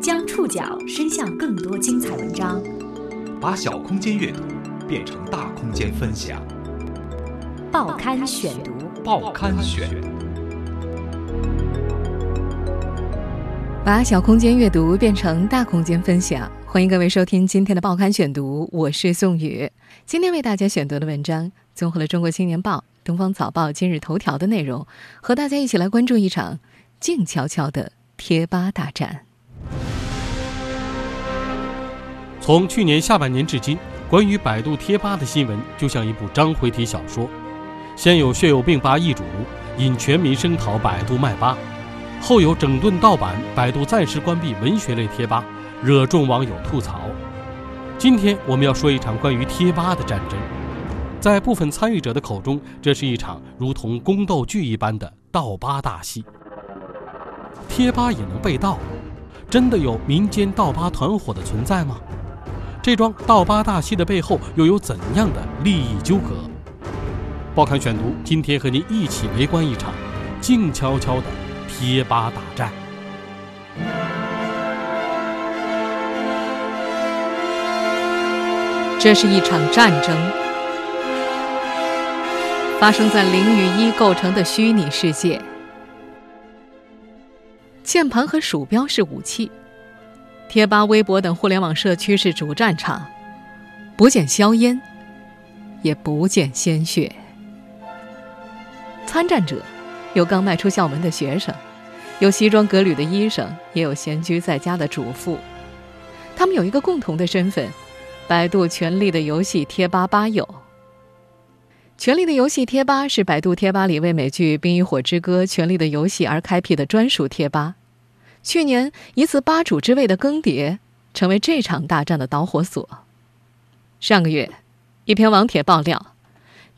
将触角伸向更多精彩文章，把小空间阅读变成大空间分享。报刊选读，报刊选。把小空间阅读变成大空间分享，欢迎各位收听今天的报刊选读，我是宋宇。今天为大家选读的文章综合了《中国青年报》、《东方早报》、《今日头条》的内容，和大家一起来关注一场静悄悄的贴吧大战。从去年下半年至今，关于百度贴吧的新闻就像一部章回体小说，先有血友病吧易主，引全民声讨百度卖吧。后有整顿盗版，百度暂时关闭文学类贴吧，惹众网友吐槽。今天我们要说一场关于贴吧的战争，在部分参与者的口中，这是一场如同宫斗剧一般的盗吧大戏。贴吧也能被盗？真的有民间盗吧团伙的存在吗？这桩盗吧大戏的背后又有怎样的利益纠葛？报刊选读今天和您一起围观一场静悄悄的。贴吧大战，这是一场战争，发生在零与一构成的虚拟世界。键盘和鼠标是武器，贴吧、微博等互联网社区是主战场，不见硝烟，也不见鲜血。参战者有刚迈出校门的学生。有西装革履的医生，也有闲居在家的主妇，他们有一个共同的身份：百度《权力的游戏》贴吧吧友。《权力的游戏》贴吧是百度贴吧里为美剧《冰与火之歌：权力的游戏》而开辟的专属贴吧。去年一次吧主之位的更迭，成为这场大战的导火索。上个月，一篇网帖爆料。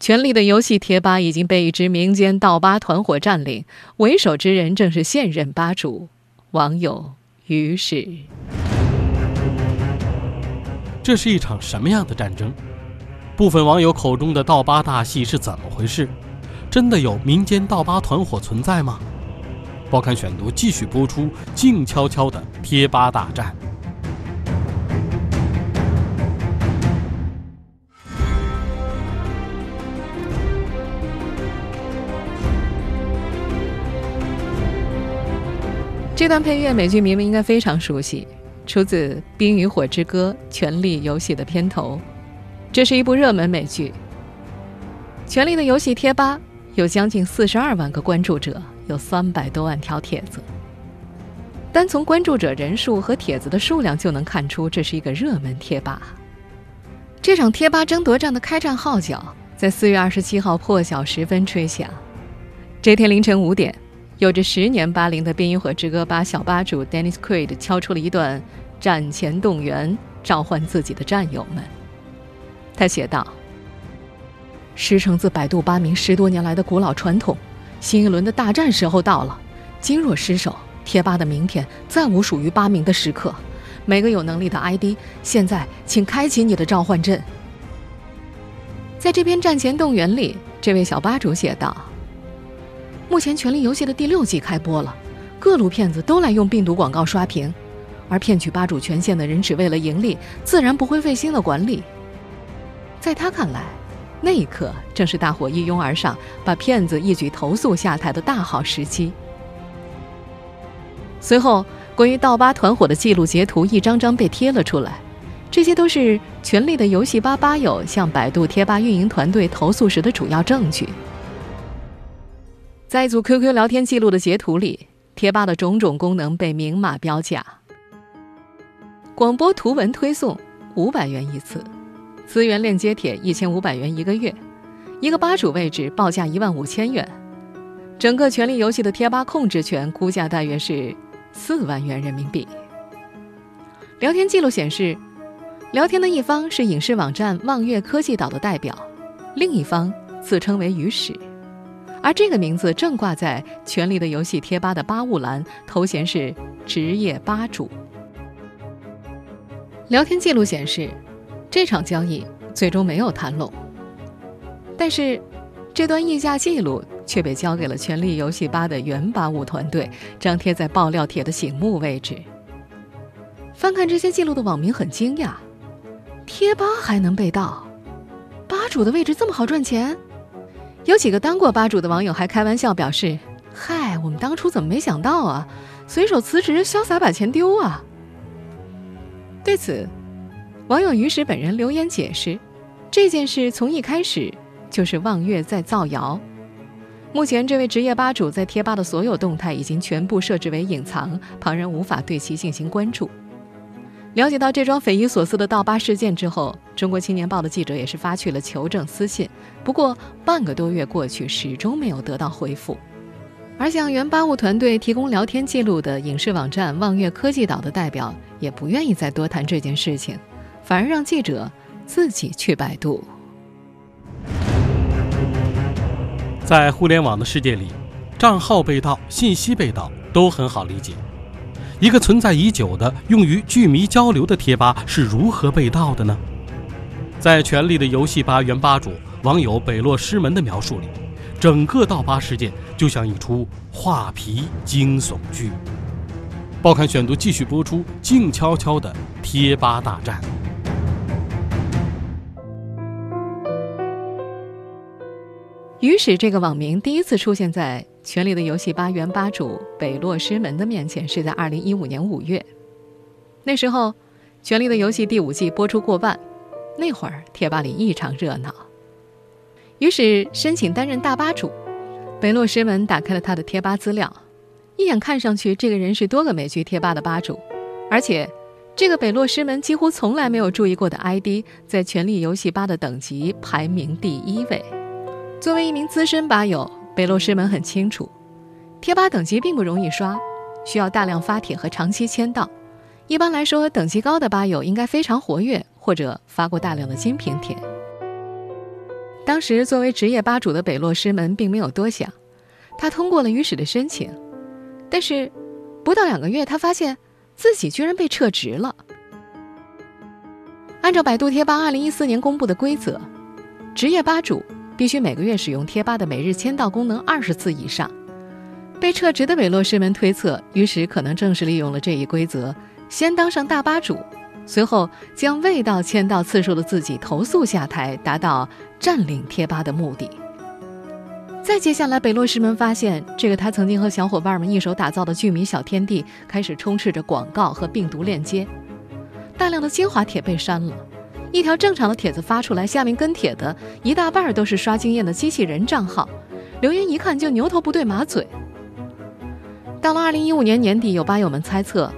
《权力的游戏》贴吧已经被一支民间盗吧团伙占领，为首之人正是现任吧主网友于是。这是一场什么样的战争？部分网友口中的盗吧大戏是怎么回事？真的有民间盗吧团伙存在吗？报刊选读继续播出，静悄悄的贴吧大战。这段配乐，美剧明明应该非常熟悉，出自《冰与火之歌：权力游戏》的片头。这是一部热门美剧，《权力的游戏》贴吧有将近四十二万个关注者，有三百多万条帖子。单从关注者人数和帖子的数量就能看出，这是一个热门贴吧。这场贴吧争夺战的开战号角在四月二十七号破晓时分吹响。这天凌晨五点。有着十年八龄的《冰与火之歌》吧小吧主 Dennis Quaid 敲出了一段战前动员，召唤自己的战友们。他写道：“师承自百度吧名十多年来的古老传统，新一轮的大战时候到了。今若失守，贴吧的明天再无属于吧名的时刻。每个有能力的 ID，现在请开启你的召唤阵。”在这篇战前动员里，这位小吧主写道。目前《权力游戏》的第六季开播了，各路骗子都来用病毒广告刷屏，而骗取吧主权限的人只为了盈利，自然不会费心的管理。在他看来，那一刻正是大伙一拥而上，把骗子一举投诉下台的大好时机。随后，关于盗吧团伙的记录截图一张张被贴了出来，这些都是《权力的游戏》吧吧友向百度贴吧运营团队投诉时的主要证据。在一组 QQ 聊天记录的截图里，贴吧的种种功能被明码标价：广播图文推送五百元一次，资源链接帖一千五百元一个月，一个吧主位置报价一万五千元，整个权力游戏的贴吧控制权估价大约是四万元人民币。聊天记录显示，聊天的一方是影视网站望月科技岛的代表，另一方自称为鱼史。而这个名字正挂在《权力的游戏》贴吧的吧务栏，头衔是职业吧主。聊天记录显示，这场交易最终没有谈拢。但是，这段议价记录却被交给了《权力游戏吧》的原八五团队，张贴在爆料帖的醒目位置。翻看这些记录的网民很惊讶，贴吧还能被盗？吧主的位置这么好赚钱？有几个当过吧主的网友还开玩笑表示：“嗨，我们当初怎么没想到啊？随手辞职，潇洒把钱丢啊！”对此，网友于石本人留言解释：“这件事从一开始就是望月在造谣。目前，这位职业吧主在贴吧的所有动态已经全部设置为隐藏，旁人无法对其进行关注。”了解到这桩匪夷所思的盗吧事件之后，中国青年报的记者也是发去了求证私信。不过半个多月过去，始终没有得到回复。而向原吧务团队提供聊天记录的影视网站望月科技岛的代表也不愿意再多谈这件事情，反而让记者自己去百度。在互联网的世界里，账号被盗、信息被盗都很好理解。一个存在已久的用于剧迷交流的贴吧是如何被盗的呢？在《权力的游戏吧》原吧主网友北落师门的描述里，整个盗吧事件就像一出画皮惊悚剧。报刊选读继续播出：静悄悄的贴吧大战。于是，这个网名第一次出现在《权力的游戏》吧原吧主北落师门的面前，是在二零一五年五月。那时候，《权力的游戏》第五季播出过半，那会儿贴吧里异常热闹。于是申请担任大吧主，北落师门打开了他的贴吧资料，一眼看上去，这个人是多个美剧贴吧的吧主，而且这个北落师门几乎从来没有注意过的 ID，在《权力游戏》吧的等级排名第一位。作为一名资深吧友，北落师门很清楚，贴吧等级并不容易刷，需要大量发帖和长期签到。一般来说，等级高的吧友应该非常活跃，或者发过大量的精品帖。当时作为职业吧主的北落师门并没有多想，他通过了于史的申请，但是不到两个月，他发现自己居然被撤职了。按照百度贴吧2014年公布的规则，职业吧主。必须每个月使用贴吧的每日签到功能二十次以上。被撤职的韦洛师们推测，于是可能正是利用了这一规则，先当上大吧主，随后将未到签到次数的自己投诉下台，达到占领贴吧的目的。再接下来，北洛师们发现，这个他曾经和小伙伴们一手打造的剧迷小天地，开始充斥着广告和病毒链接，大量的精华帖被删了。一条正常的帖子发出来，下面跟帖的一大半都是刷经验的机器人账号，留言一看就牛头不对马嘴。到了二零一五年年底，有吧友们猜测，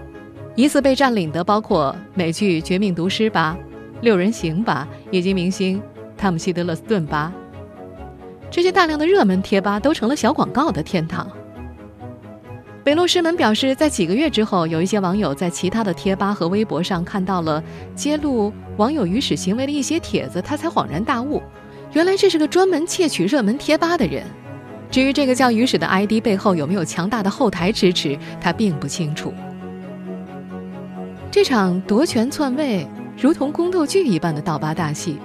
疑似被占领的包括美剧《绝命毒师》吧、六人行吧以及明星汤姆希德勒斯顿吧。这些大量的热门贴吧都成了小广告的天堂。北路师门表示，在几个月之后，有一些网友在其他的贴吧和微博上看到了揭露网友鱼屎行为的一些帖子，他才恍然大悟，原来这是个专门窃取热门贴吧的人。至于这个叫鱼屎的 ID 背后有没有强大的后台支持，他并不清楚。这场夺权篡位如同宫斗剧一般的盗吧大戏，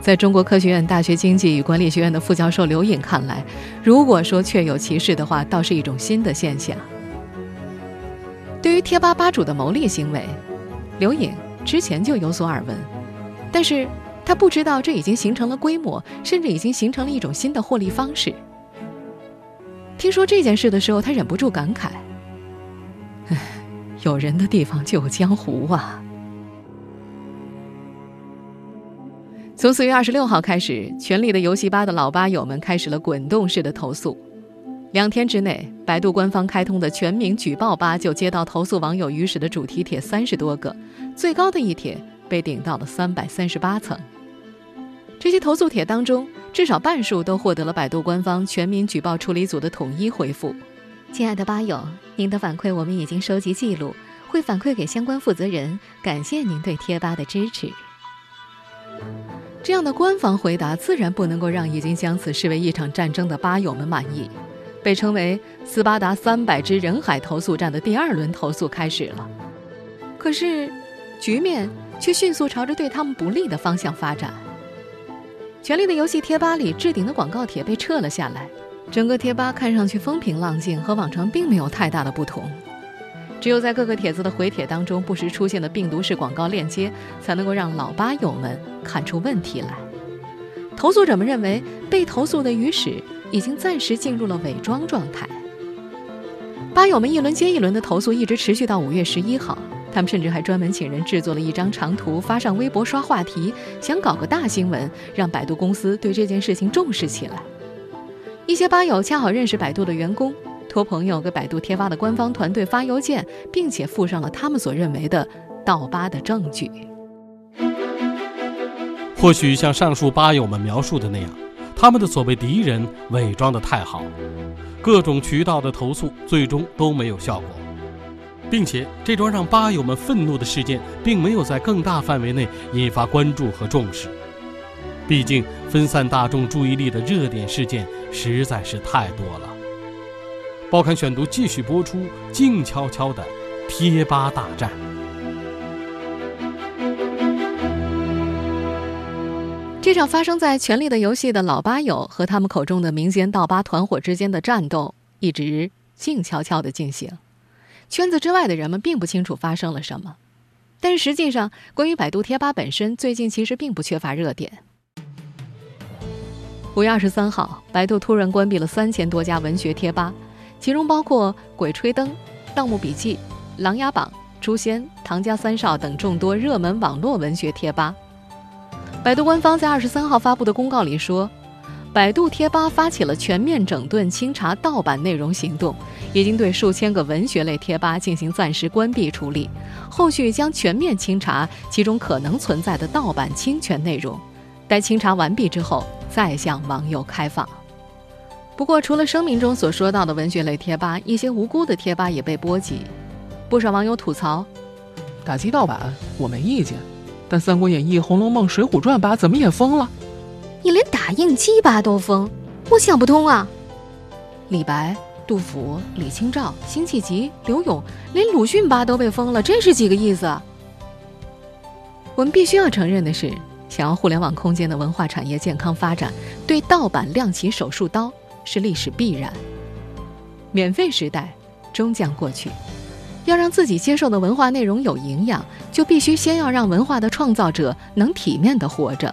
在中国科学院大学经济与管理学院的副教授刘颖看来，如果说确有其事的话，倒是一种新的现象。对于贴吧吧主的牟利行为，刘颖之前就有所耳闻，但是他不知道这已经形成了规模，甚至已经形成了一种新的获利方式。听说这件事的时候，他忍不住感慨：“唉，有人的地方就有江湖啊！”从四月二十六号开始，《权力的游戏吧》的老吧友们开始了滚动式的投诉。两天之内，百度官方开通的全民举报吧就接到投诉网友鱼屎的主题帖三十多个，最高的一帖被顶到了三百三十八层。这些投诉帖当中，至少半数都获得了百度官方全民举报处理组的统一回复。亲爱的吧友，您的反馈我们已经收集记录，会反馈给相关负责人。感谢您对贴吧的支持。这样的官方回答自然不能够让已经将此视为一场战争的吧友们满意。被称为斯巴达三百支人海投诉战的第二轮投诉开始了，可是局面却迅速朝着对他们不利的方向发展。权力的游戏贴吧里置顶的广告帖被撤了下来，整个贴吧看上去风平浪静，和往常并没有太大的不同。只有在各个帖子的回帖当中不时出现的病毒式广告链接，才能够让老吧友们看出问题来。投诉者们认为，被投诉的鱼屎已经暂时进入了伪装状态。吧友们一轮接一轮的投诉，一直持续到五月十一号。他们甚至还专门请人制作了一张长图，发上微博刷话题，想搞个大新闻，让百度公司对这件事情重视起来。一些吧友恰好认识百度的员工，托朋友给百度贴吧的官方团队发邮件，并且附上了他们所认为的盗吧的证据。或许像上述吧友们描述的那样，他们的所谓敌人伪装得太好，各种渠道的投诉最终都没有效果。并且，这桩让吧友们愤怒的事件，并没有在更大范围内引发关注和重视。毕竟，分散大众注意力的热点事件实在是太多了。报刊选读继续播出，静悄悄的贴吧大战。这场发生在《权力的游戏》的老吧友和他们口中的民间盗吧团伙之间的战斗，一直静悄悄地进行。圈子之外的人们并不清楚发生了什么，但是实际上，关于百度贴吧本身，最近其实并不缺乏热点。五月二十三号，百度突然关闭了三千多家文学贴吧，其中包括《鬼吹灯》《盗墓笔记》《琅琊榜》《诛仙》《唐家三少》等众多热门网络文学贴吧。百度官方在二十三号发布的公告里说。百度贴吧发起了全面整顿清查盗版内容行动，已经对数千个文学类贴吧进行暂时关闭处理，后续将全面清查其中可能存在的盗版侵权内容，待清查完毕之后再向网友开放。不过，除了声明中所说到的文学类贴吧，一些无辜的贴吧也被波及，不少网友吐槽：打击盗版我没意见，但《三国演义》《红楼梦》《水浒传》吧怎么也封了？你连打印机吧都封，我想不通啊！李白、杜甫、李清照、辛弃疾、刘勇，连鲁迅吧都被封了，这是几个意思？我们必须要承认的是，想要互联网空间的文化产业健康发展，对盗版亮起手术刀是历史必然。免费时代终将过去，要让自己接受的文化内容有营养，就必须先要让文化的创造者能体面的活着。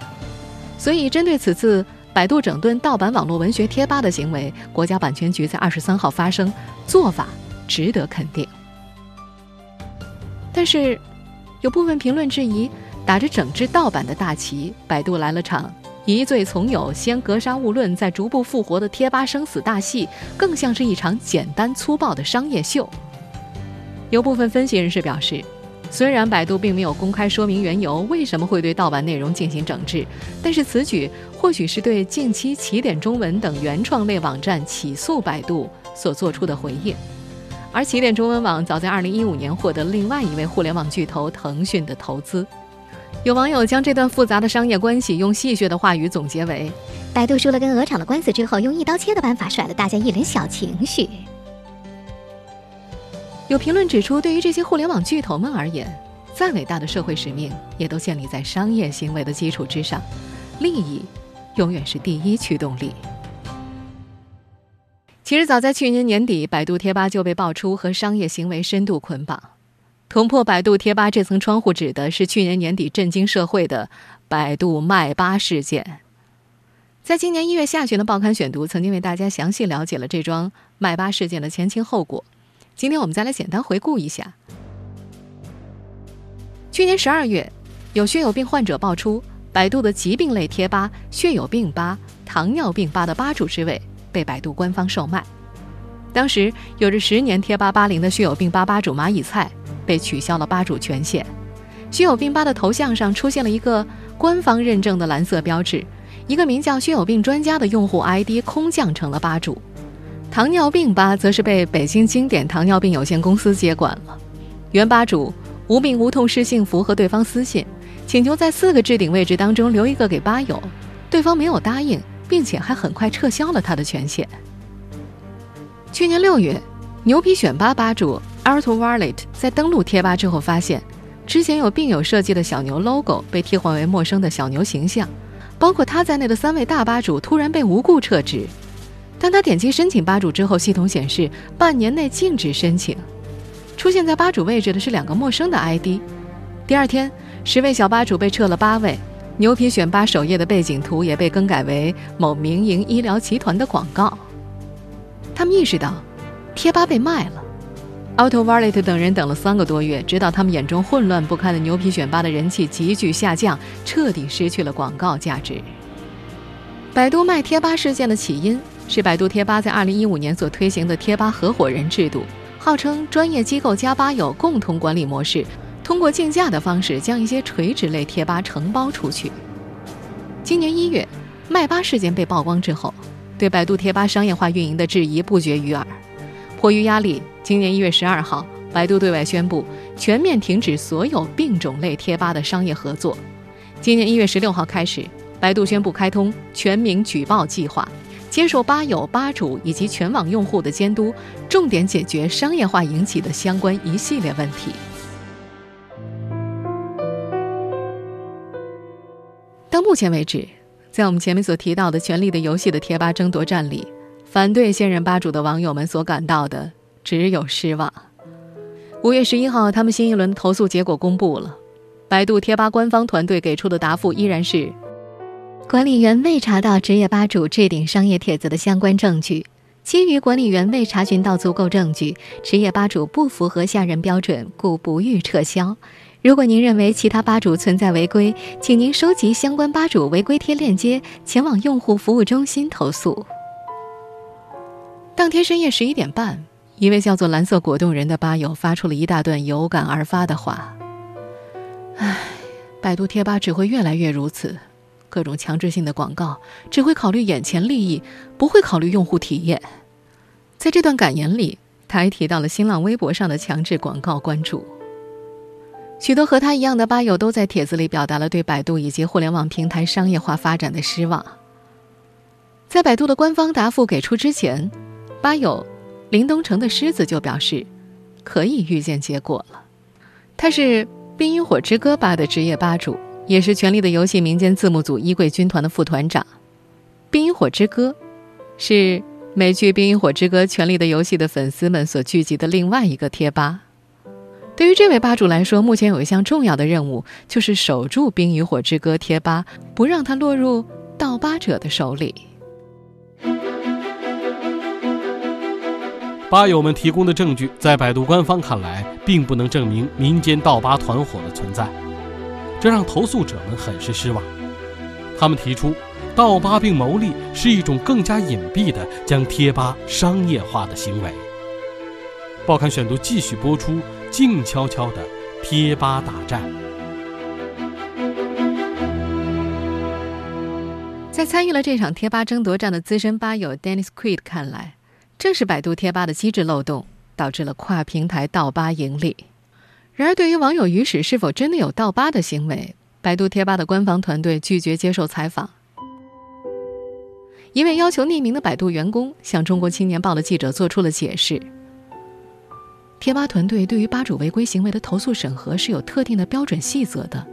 所以，针对此次百度整顿盗版网络文学贴吧的行为，国家版权局在二十三号发声，做法值得肯定。但是，有部分评论质疑，打着整治盗版的大旗，百度来了场疑罪从有，先格杀勿论，再逐步复活的贴吧生死大戏，更像是一场简单粗暴的商业秀。有部分分析人士表示。虽然百度并没有公开说明缘由，为什么会对盗版内容进行整治，但是此举或许是对近期起点中文等原创类网站起诉百度所做出的回应。而起点中文网早在2015年获得另外一位互联网巨头腾讯的投资。有网友将这段复杂的商业关系用戏谑的话语总结为：百度输了跟鹅厂的官司之后，用一刀切的办法甩了大家一脸小情绪。有评论指出，对于这些互联网巨头们而言，再伟大的社会使命也都建立在商业行为的基础之上，利益永远是第一驱动力。其实，早在去年年底，百度贴吧就被爆出和商业行为深度捆绑。捅破百度贴吧这层窗户纸的是去年年底震惊社会的百度卖吧事件。在今年一月下旬的报刊选读，曾经为大家详细了解了这桩卖吧事件的前因后果。今天我们再来简单回顾一下。去年十二月，有血友病患者爆出，百度的疾病类贴吧“血友病吧”、“糖尿病吧”的吧主之位被百度官方售卖。当时，有着十年贴吧吧龄的血友病吧吧主蚂蚁菜被取消了吧主权限。血友病吧的头像上出现了一个官方认证的蓝色标志，一个名叫“血友病专家”的用户 ID 空降成了吧主。糖尿病吧则是被北京经典糖尿病有限公司接管了。原吧主无病无痛是幸福和对方私信，请求在四个置顶位置当中留一个给吧友，对方没有答应，并且还很快撤销了他的权限。去年六月，牛皮选吧吧主 Arto Wallet 在登录贴吧之后，发现之前有病友设计的小牛 logo 被替换为陌生的小牛形象，包括他在内的三位大吧主突然被无故撤职。当他点击申请吧主之后，系统显示半年内禁止申请。出现在吧主位置的是两个陌生的 ID。第二天，十位小吧主被撤了八位。牛皮选吧首页的背景图也被更改为某民营医疗集团的广告。他们意识到，贴吧被卖了。Auto Wallet 等人等了三个多月，直到他们眼中混乱不堪的牛皮选吧的人气急剧下降，彻底失去了广告价值。百度卖贴吧事件的起因是百度贴吧在2015年所推行的贴吧合伙人制度，号称专业机构加吧友共同管理模式。通过竞价的方式将一些垂直类贴吧承包出去。今年一月，麦吧事件被曝光之后，对百度贴吧商业化运营的质疑不绝于耳。迫于压力，今年一月十二号，百度对外宣布全面停止所有病种类贴吧的商业合作。今年一月十六号开始，百度宣布开通全民举报计划，接受吧友、吧主以及全网用户的监督，重点解决商业化引起的相关一系列问题。到目前为止，在我们前面所提到的《权力的游戏》的贴吧争夺战里，反对现任吧主的网友们所感到的只有失望。五月十一号，他们新一轮投诉结果公布了，百度贴吧官方团队给出的答复依然是：管理员未查到职业吧主置顶商业帖子的相关证据，基于管理员未查询到足够证据，职业吧主不符合下任标准，故不予撤销。如果您认为其他吧主存在违规，请您收集相关吧主违规贴链接，前往用户服务中心投诉。当天深夜十一点半，一位叫做“蓝色果冻人”的吧友发出了一大段有感而发的话：“唉，百度贴吧只会越来越如此，各种强制性的广告只会考虑眼前利益，不会考虑用户体验。”在这段感言里，他还提到了新浪微博上的强制广告关注。许多和他一样的吧友都在帖子里表达了对百度以及互联网平台商业化发展的失望。在百度的官方答复给出之前，吧友林东城的狮子就表示可以预见结果了。他是《冰与火之歌》吧的职业吧主，也是《权力的游戏》民间字幕组衣柜军团的副团长。《冰与火之歌》是美剧《冰与火之歌：权力的游戏》的粉丝们所聚集的另外一个贴吧。对于这位吧主来说，目前有一项重要的任务，就是守住《冰与火之歌》贴吧，不让它落入盗吧者的手里。吧友们提供的证据，在百度官方看来，并不能证明民间盗吧团伙的存在，这让投诉者们很是失望。他们提出，盗吧并牟利是一种更加隐蔽的将贴吧商业化的行为。报刊选读继续播出。静悄悄的贴吧大战，在参与了这场贴吧争夺战的资深吧友 Dennis Quid 看来，正是百度贴吧的机制漏洞导致了跨平台盗吧盈利。然而，对于网友鱼史是否真的有盗吧的行为，百度贴吧的官方团队拒绝接受采访。一位要求匿名的百度员工向中国青年报的记者做出了解释。贴吧团队对于吧主违规行为的投诉审核是有特定的标准细则的，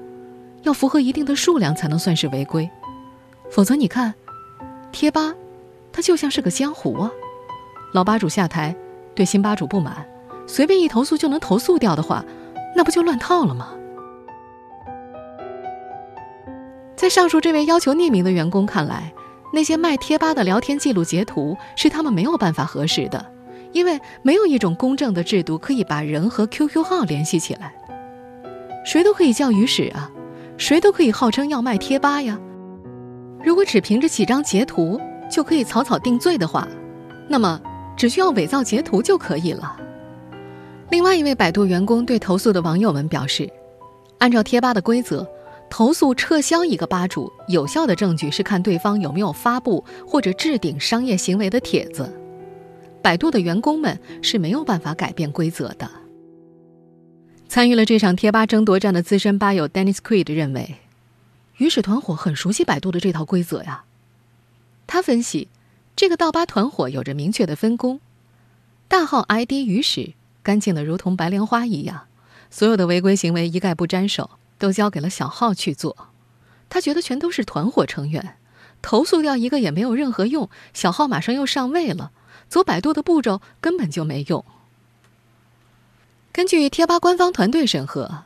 要符合一定的数量才能算是违规，否则你看，贴吧，它就像是个江湖啊。老吧主下台，对新吧主不满，随便一投诉就能投诉掉的话，那不就乱套了吗？在上述这位要求匿名的员工看来，那些卖贴吧的聊天记录截图是他们没有办法核实的。因为没有一种公正的制度可以把人和 QQ 号联系起来，谁都可以叫鱼屎啊，谁都可以号称要卖贴吧呀。如果只凭着几张截图就可以草草定罪的话，那么只需要伪造截图就可以了。另外一位百度员工对投诉的网友们表示，按照贴吧的规则，投诉撤销一个吧主，有效的证据是看对方有没有发布或者置顶商业行为的帖子。百度的员工们是没有办法改变规则的。参与了这场贴吧争夺战的资深吧友 Dennis Quid 认为，鱼屎团伙很熟悉百度的这套规则呀。他分析，这个盗吧团伙有着明确的分工，大号 ID 鱼屎干净的如同白莲花一样，所有的违规行为一概不沾手，都交给了小号去做。他觉得全都是团伙成员，投诉掉一个也没有任何用，小号马上又上位了，走百度的步骤根本就没用。根据贴吧官方团队审核，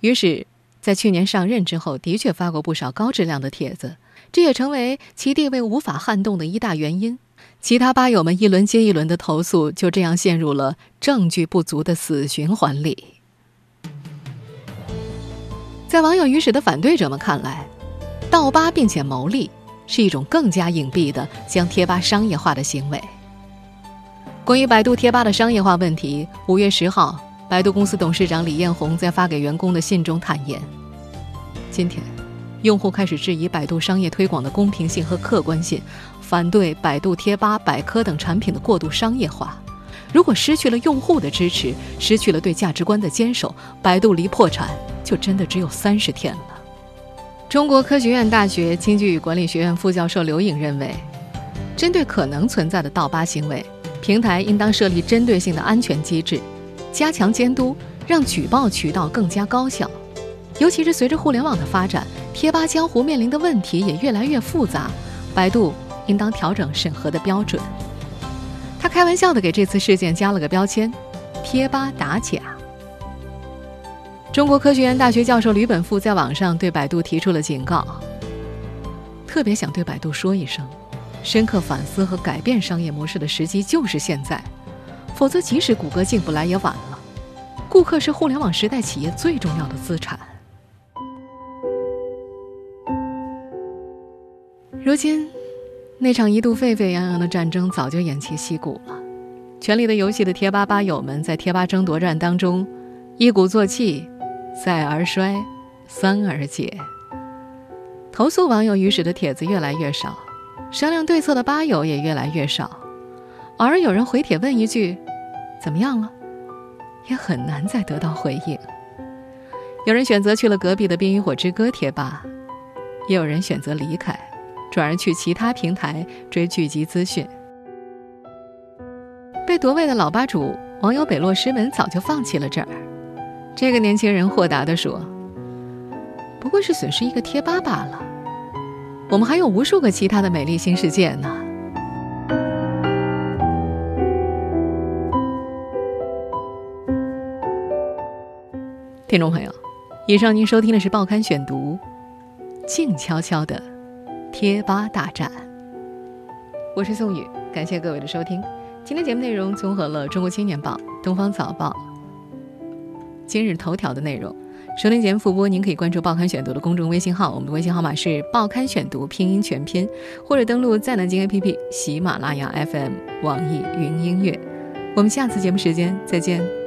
于是，在去年上任之后，的确发过不少高质量的帖子，这也成为其地位无法撼动的一大原因。其他吧友们一轮接一轮的投诉，就这样陷入了证据不足的死循环里。在网友与史的反对者们看来，盗吧并且牟利是一种更加隐蔽的将贴吧商业化的行为。关于百度贴吧的商业化问题，五月十号，百度公司董事长李彦宏在发给员工的信中坦言：今天，用户开始质疑百度商业推广的公平性和客观性。反对百度贴吧、百科等产品的过度商业化。如果失去了用户的支持，失去了对价值观的坚守，百度离破产就真的只有三十天了。中国科学院大学经济与管理学院副教授刘颖认为，针对可能存在的盗吧行为，平台应当设立针对性的安全机制，加强监督，让举报渠道更加高效。尤其是随着互联网的发展，贴吧江湖面临的问题也越来越复杂，百度。应当调整审核的标准。他开玩笑的给这次事件加了个标签：“贴吧打假。”中国科学院大学教授吕本富在网上对百度提出了警告：“特别想对百度说一声，深刻反思和改变商业模式的时机就是现在，否则即使谷歌进不来也晚了。顾客是互联网时代企业最重要的资产。”如今。那场一度沸沸扬扬的战争早就偃旗息鼓了，《权力的游戏》的贴吧吧友们在贴吧争夺战当中，一鼓作气，再而衰，三而竭。投诉网友于史的帖子越来越少，商量对策的吧友也越来越少，偶尔有人回帖问一句“怎么样了”，也很难再得到回应。有人选择去了隔壁的《冰与火之歌》贴吧，也有人选择离开。转而去其他平台追剧集资讯。被夺位的老吧主网友北落师门早就放弃了这儿。这个年轻人豁达地说：“不过是损失一个贴吧罢了，我们还有无数个其他的美丽新世界呢。”听众朋友，以上您收听的是《报刊选读》，静悄悄的。贴吧大战，我是宋宇，感谢各位的收听。今天节目内容综合了《中国青年报》《东方早报》《今日头条》的内容。收听节目复播，您可以关注《报刊选读》的公众微信号，我们的微信号码是《报刊选读》拼音全拼，或者登录在南京 APP、喜马拉雅 FM、网易云音乐。我们下次节目时间再见。